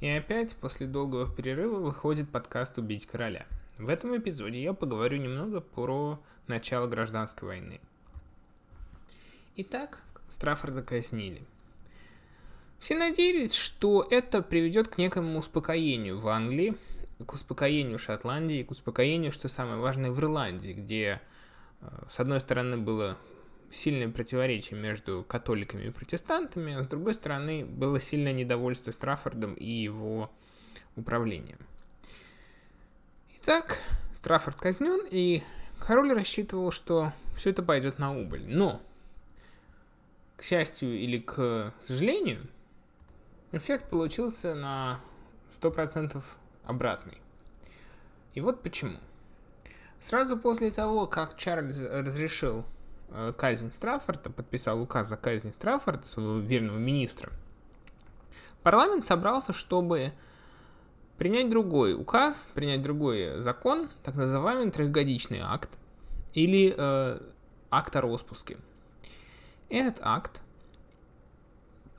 И опять после долгого перерыва выходит подкаст «Убить короля». В этом эпизоде я поговорю немного про начало гражданской войны. Итак, Страффорда казнили. Все надеялись, что это приведет к некому успокоению в Англии, к успокоению Шотландии, к успокоению, что самое важное, в Ирландии, где, э, с одной стороны, было сильное противоречие между католиками и протестантами, а с другой стороны было сильное недовольство Страффордом и его управлением. Итак, Страффорд казнен, и король рассчитывал, что все это пойдет на убыль. Но, к счастью или к сожалению, эффект получился на 100% обратный. И вот почему. Сразу после того, как Чарльз разрешил казнь Страффорда, подписал указ о казни Страффорда, своего верного министра, парламент собрался, чтобы принять другой указ, принять другой закон, так называемый трехгодичный акт, или э, акт о распуске. Этот акт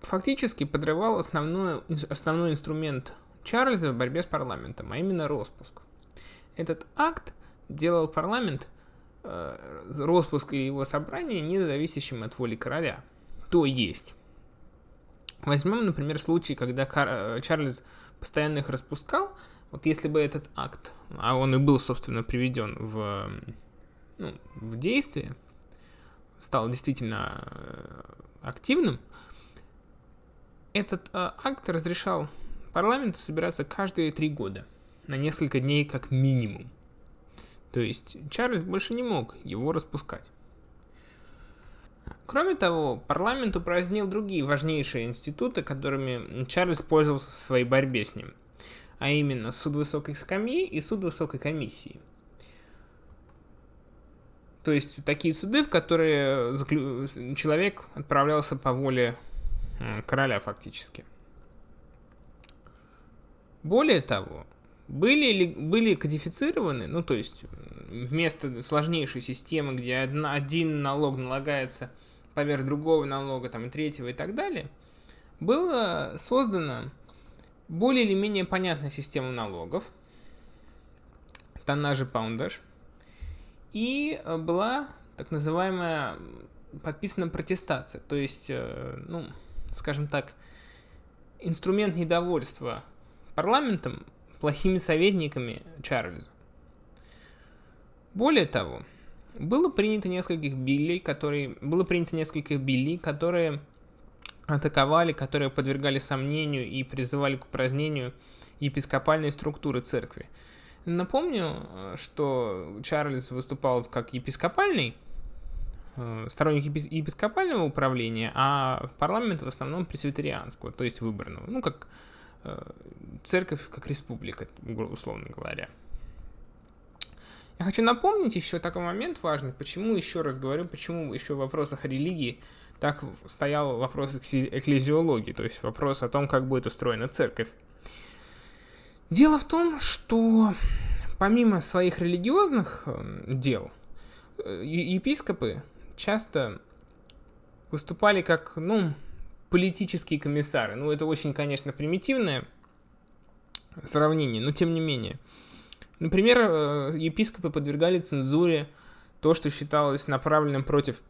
фактически подрывал основной, основной инструмент Чарльза в борьбе с парламентом, а именно распуск. Этот акт делал парламент Э, распуск и его собрание независящим от воли короля. То есть, возьмем, например, случай, когда э, Чарльз постоянно их распускал, вот если бы этот акт, а он и был, собственно, приведен в, ну, в действие, стал действительно э, активным, этот акт разрешал парламенту собираться каждые три года, на несколько дней как минимум. То есть Чарльз больше не мог его распускать. Кроме того, парламент упразднил другие важнейшие институты, которыми Чарльз пользовался в своей борьбе с ним, а именно суд высокой скамьи и суд высокой комиссии. То есть такие суды, в которые человек отправлялся по воле короля фактически. Более того, были, ли, были кодифицированы, ну то есть вместо сложнейшей системы, где одна, один налог налагается поверх другого налога, там и третьего и так далее, была создана более или менее понятная система налогов, тоннаж и паундаж, и была так называемая подписана протестация, то есть, э, ну, скажем так, инструмент недовольства парламентом плохими советниками Чарльза. Более того, было принято нескольких биллей, которые, было принято несколько биллей, которые атаковали, которые подвергали сомнению и призывали к упразднению епископальной структуры церкви. Напомню, что Чарльз выступал как епископальный, э, сторонник епископального управления, а парламент в основном пресвитерианского, то есть выборного. Ну, как Э, церковь как республика, условно говоря. Я хочу напомнить еще такой момент важный, почему, еще раз говорю, почему еще в вопросах религии так стоял вопрос экклезиологии, то есть вопрос о том, как будет устроена церковь. Дело в том, что помимо своих религиозных э, дел, э, епископы часто выступали как, ну, политические комиссары. Ну, это очень, конечно, примитивное сравнение, но тем не менее. Например, э, епископы подвергали цензуре то, что считалось направленным против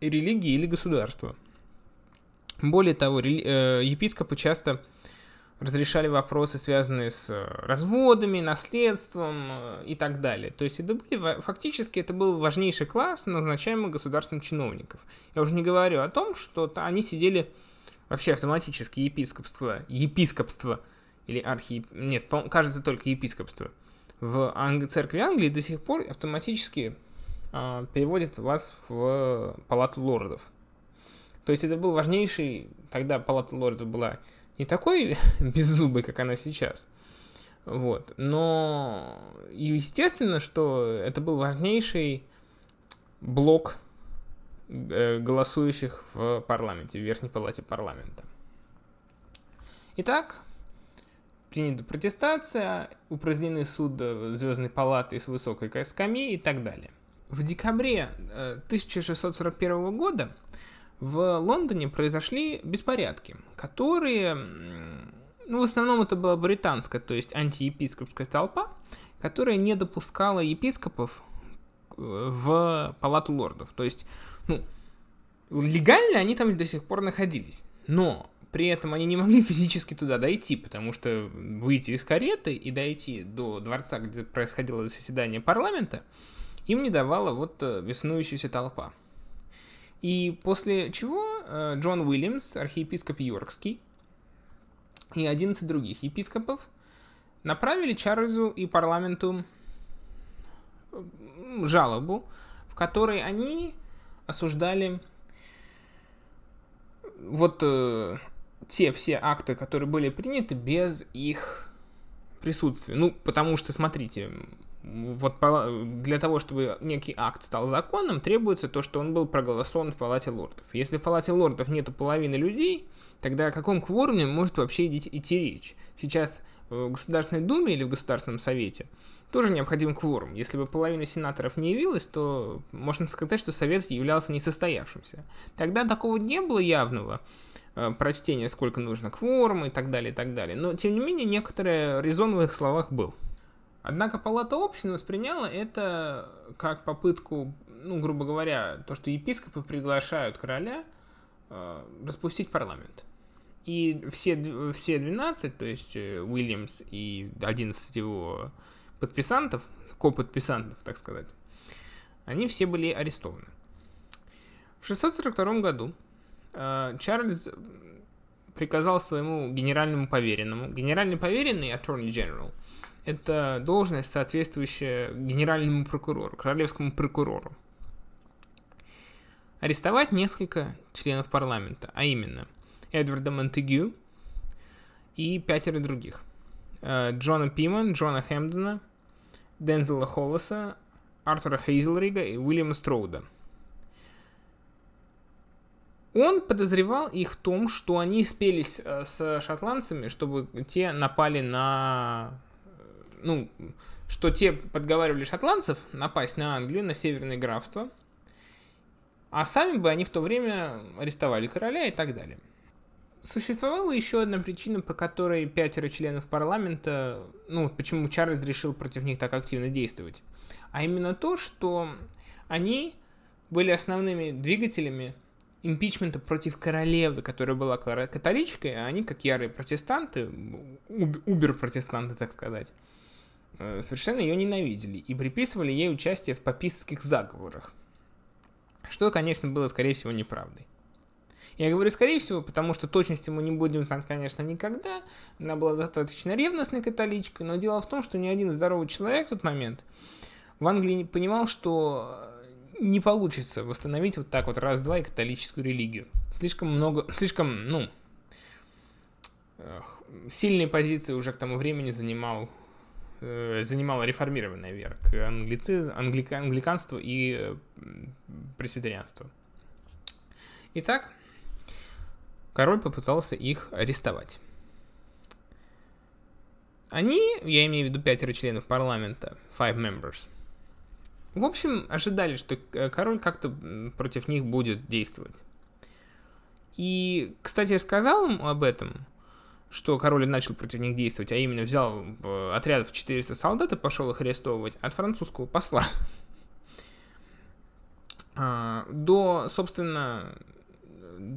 религии или государства. Более того, э, епископы часто разрешали вопросы, связанные с э, разводами, наследством и так далее. То есть это были, фактически это был важнейший класс назначаемых государственных чиновников. Я уже не говорю о том, что они сидели вообще автоматически епископство, епископство или архи... Нет, кажется, только епископство. В Анг... церкви Англии до сих пор автоматически э, переводят вас в палату лордов. То есть это был важнейший, тогда палата лордов была не такой беззубый, как она сейчас. Вот. Но естественно, что это был важнейший блок э, голосующих в парламенте, в Верхней палате парламента. Итак, принята протестация, упразднены суд Звездной палаты с высокой скамьи и так далее. В декабре 1641 э, года в Лондоне произошли беспорядки, которые ну, в основном это была британская, то есть антиепископская толпа, которая не допускала епископов э, в палату лордов. То есть, ну, легально они там до сих пор находились, но при этом они не могли физически туда дойти, потому что выйти из кареты и дойти до дворца, где происходило заседание парламента, им не давала вот э, веснующаяся толпа. И после чего э, Джон Уильямс, архиепископ Йоркский, и 11 других епископов направили Чарльзу и парламенту жалобу, в которой они осуждали вот э, те все акты, которые были приняты без их присутствия. Ну, потому что, смотрите, вот для того, чтобы некий акт стал законом, требуется то, что он был проголосован в Палате лордов. Если в Палате лордов нету половины людей, тогда о каком кворуме может вообще идти, идти речь? Сейчас в Государственной Думе или в Государственном Совете тоже необходим кворум. Если бы половина сенаторов не явилась, то можно сказать, что Совет являлся несостоявшимся. Тогда такого не было явного э, прочтения, сколько нужно кворума и так далее, и так далее. Но, тем не менее, некоторый резон в их словах был. Однако Палата общин восприняла это как попытку, ну, грубо говоря, то, что епископы приглашают короля э, распустить парламент. И все, все 12, то есть э, Уильямс и 11 его подписантов, коподписантов, так сказать, они все были арестованы. В 642 году э, Чарльз приказал своему генеральному поверенному, генеральный поверенный, Attorney General, это должность, соответствующая генеральному прокурору, королевскому прокурору. Арестовать несколько членов парламента, а именно Эдварда Монтегю и пятеро других. Э, Джона Пиман, Джона Хэмдена, Дензела Холлеса, Артура Хейзелрига и Уильяма Строуда. Он подозревал их в том, что они спелись э, с шотландцами, чтобы те напали на ну, что те подговаривали шотландцев напасть на Англию, на северное графство, а сами бы они в то время арестовали короля и так далее. Существовала еще одна причина, по которой пятеро членов парламента, ну, почему Чарльз решил против них так активно действовать. А именно то, что они были основными двигателями импичмента против королевы, которая была католичкой, а они, как ярые протестанты, убер-протестанты, так сказать, Э, совершенно ее ненавидели и приписывали ей участие в папистских заговорах. Что, конечно, было, скорее всего, неправдой. Я говорю скорее всего, потому что точности мы не будем знать, конечно, никогда. Она была достаточно ревностной католичкой, но дело в том, что ни один здоровый человек в тот момент в Англии понимал, что не получится восстановить вот так вот раз-два и католическую религию. Слишком много, слишком, ну, сильные позиции уже к тому времени занимал э, занимала реформированная вера к англици, англика, англиканству и э, пресвитерианству. Итак, король попытался их арестовать. Они, я имею в виду пятеро членов парламента, five members, в общем, ожидали, что э, король как-то против них будет действовать. И, кстати, я сказал им об этом, что король начал против них действовать, а именно взял отряд в 400 солдат и пошел их арестовывать от французского посла. А, до, собственно,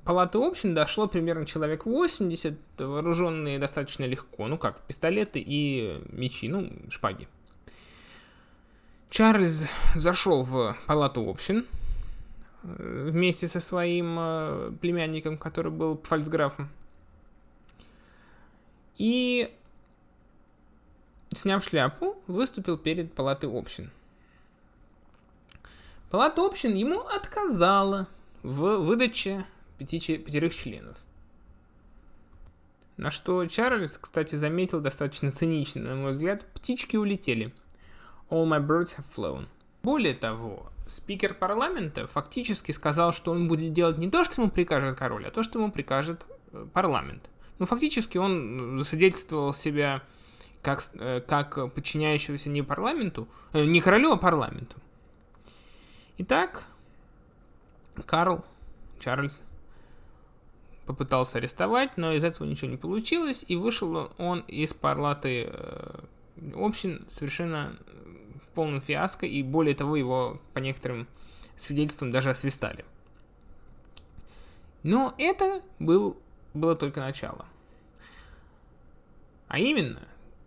палаты общин дошло примерно человек 80, вооруженные достаточно легко, ну как, пистолеты и мечи, ну, шпаги. Чарльз зашел в палату общин э, вместе со своим э, племянником, который был фальцграфом. И, сняв шляпу, выступил перед палатой общин. Палата общин ему отказала в выдаче пяти, пятерых членов. На что Чарльз, кстати, заметил достаточно цинично, на мой взгляд, птички улетели. All my birds have flown. Более того, спикер парламента фактически сказал, что он будет делать не то, что ему прикажет король, а то, что ему прикажет э, парламент. Ну, фактически он засвидетельствовал себя как, э, как подчиняющегося не парламенту, э, не королю, а парламенту. Итак, Карл, Чарльз, попытался арестовать, но из этого ничего не получилось, и вышел он из палаты э, общин совершенно полным фиаско, и более того, его по некоторым свидетельствам даже освистали. Но это был, было только начало. А именно,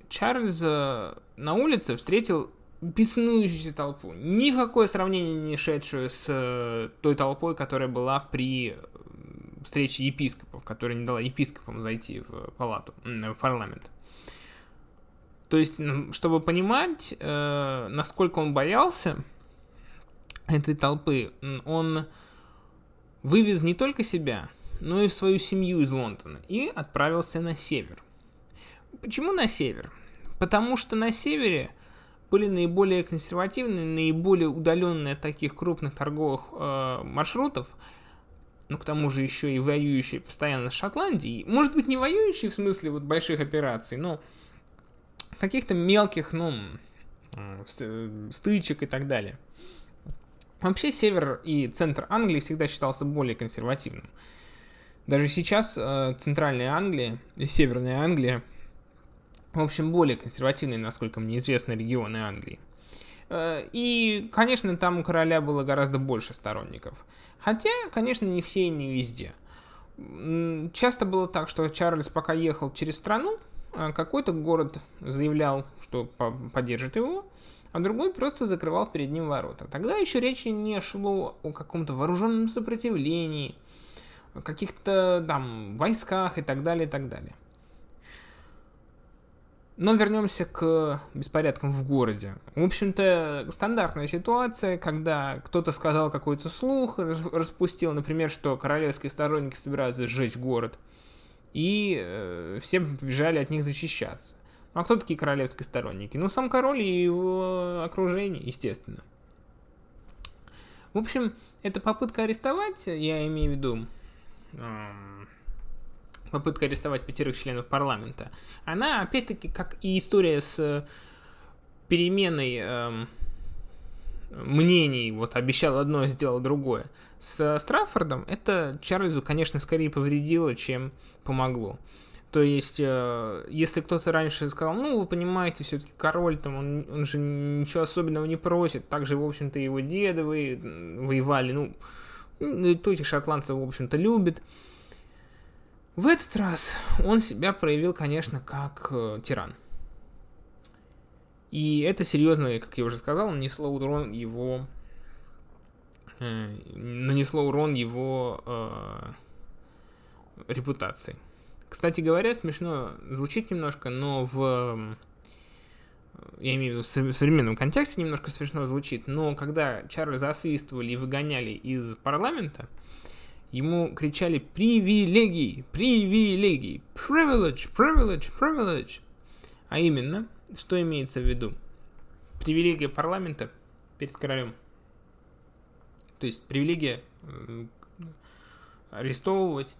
Чарльз э, на улице встретил беснующуюся толпу. Никакое сравнение не шедшее с э, той толпой, которая была при э, встрече епископов, которая не дала епископам зайти в палату, в парламент. То есть, чтобы понимать, э, насколько он боялся этой толпы, он вывез не только себя, но и свою семью из Лондона и отправился на север. Почему на север? Потому что на севере были наиболее консервативные, наиболее удаленные от таких крупных торговых э, маршрутов, ну, к тому же еще и воюющие постоянно с Шотландией. Может быть, не воюющие в смысле вот больших операций, но каких-то мелких, ну, стычек и так далее. Вообще север и центр Англии всегда считался более консервативным. Даже сейчас э, центральная Англия и северная Англия, в общем, более консервативные, насколько мне известно, регионы Англии. Э, и, конечно, там у короля было гораздо больше сторонников. Хотя, конечно, не все и не везде. Часто было так, что Чарльз пока ехал через страну, какой-то город заявлял, что поддержит его, а другой просто закрывал перед ним ворота. Тогда еще речи не шло о каком-то вооруженном сопротивлении, о каких-то там войсках и так далее, и так далее. Но вернемся к беспорядкам в городе. В общем-то, стандартная ситуация, когда кто-то сказал какой-то слух, распустил, например, что королевские сторонники собираются сжечь город – и э, все побежали от них защищаться. Ну, а кто такие королевские сторонники? Ну, сам король и его окружение, естественно. В общем, эта попытка арестовать, я имею в виду, эм, попытка арестовать пятерых членов парламента, она, опять-таки, как и история с переменой эм, мнений, вот обещал одно, сделал другое. С Страффордом это Чарльзу, конечно, скорее повредило, чем помогло. То есть, э, если кто-то раньше сказал, ну, вы понимаете, все-таки король, там, он, он же ничего особенного не просит, также, в общем-то, его деды вы, воевали, ну, ну, то этих шотландцев, в общем-то, любит. В этот раз он себя проявил, конечно, как э, тиран. И это серьезно, как я уже сказал, нанесло урон его... Э, нанесло урон его э, репутации. Кстати говоря, смешно звучит немножко, но в... Я имею в виду в современном контексте немножко смешно звучит, но когда Чарльза освистывали и выгоняли из парламента, ему кричали «Привилегий! Привилегий! Privilege! Privilege! Privilege!» А именно, что имеется в виду? Привилегия парламента перед королем. То есть привилегия арестовывать,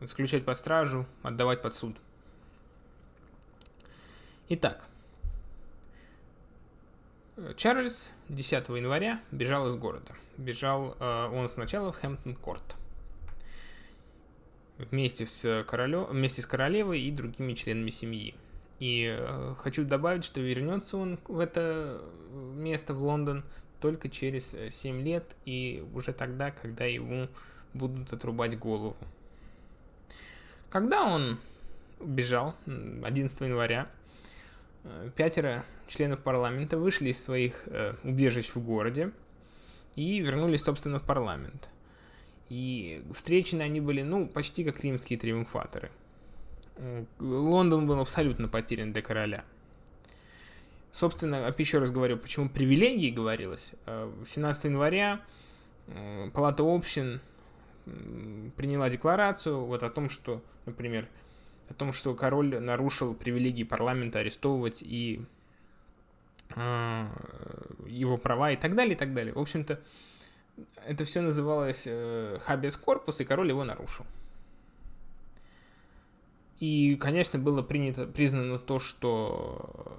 заключать под стражу, отдавать под суд. Итак, Чарльз 10 января бежал из города. Бежал э, он сначала в Хэмптон-Корт вместе с, королем, вместе с королевой и другими членами семьи. И э, хочу добавить, что вернется он в это место, в Лондон, только через 7 э, лет и уже тогда, когда ему будут отрубать голову. Когда он бежал 11 января, э, пятеро членов парламента вышли из своих э, убежищ в городе и вернулись, собственно, в парламент. И встречены они были, ну, почти как римские триумфаторы – Лондон был абсолютно потерян для короля. Собственно, еще раз говорю, почему привилегии говорилось. 17 э, января э, Палата общин приняла декларацию вот о том, что, например, о том, что король нарушил привилегии парламента арестовывать и э, его права и так далее, и так далее. В общем-то, это все называлось э, habeas corpus, и король его нарушил. И, конечно, было принято, признано то, что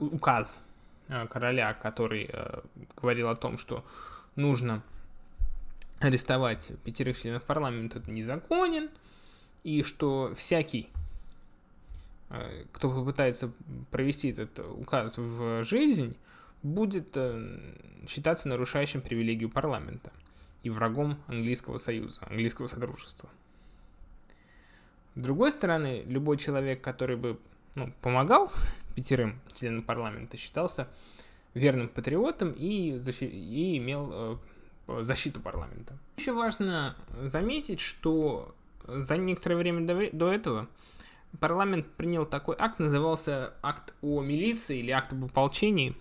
указ э, короля, который э, говорил о том, что нужно арестовать пятерых членов парламента, это незаконен. и что всякий, кто попытается провести этот указ в жизнь, будет считаться нарушающим привилегию парламента и врагом английского союза, английского содружества. С другой стороны, любой человек, который бы ну, помогал пятерым членам парламента, считался верным патриотом и, защи- и имел э, защиту парламента. Еще важно заметить, что за некоторое время до, до этого парламент принял такой акт, назывался акт о милиции или акт об ополчении,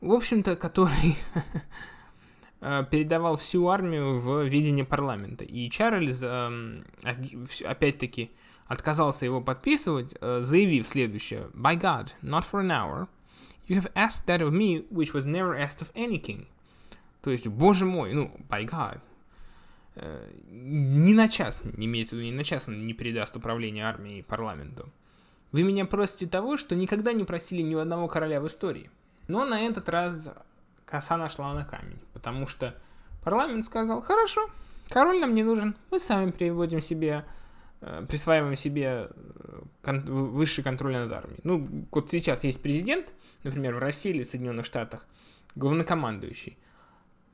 в общем-то, который передавал всю армию в видение парламента. И Чарльз, эм, опять-таки, отказался его подписывать, э, заявив следующее. By God, not for an hour, you have asked that of me, which was never asked of any king. То есть, боже мой, ну, by God, э, ни на час, не имеется в виду, ни на час он не передаст управление армией парламенту. Вы меня просите того, что никогда не просили ни у одного короля в истории. Но на этот раз коса нашла на камень, потому что парламент сказал, хорошо, король нам не нужен, мы сами приводим себе, э, присваиваем себе э, кон- высший контроль над армией. Ну, вот сейчас есть президент, например, в России или в Соединенных Штатах, главнокомандующий.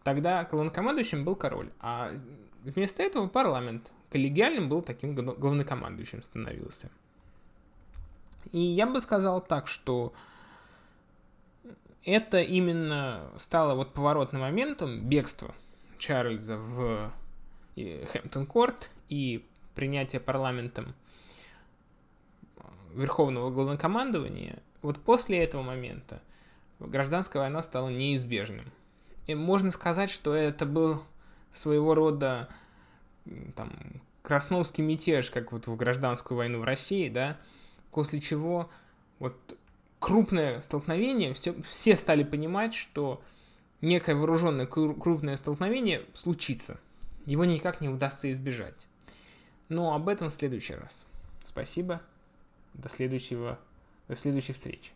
Тогда главнокомандующим был король, а вместо этого парламент коллегиальным был таким главнокомандующим становился. И я бы сказал так, что это именно стало вот поворотным моментом бегства Чарльза в Хэмптон-Корт и принятие парламентом э, Верховного Главнокомандования. Вот после этого момента гражданская война стала неизбежным. И можно сказать, что это был своего рода там, красновский мятеж, как вот в гражданскую войну в России, да, после чего вот крупное столкновение, все, все стали понимать, что некое вооруженное крупное столкновение случится. Его никак не удастся избежать. Но об этом в следующий раз. Спасибо. До следующего, до следующих встреч.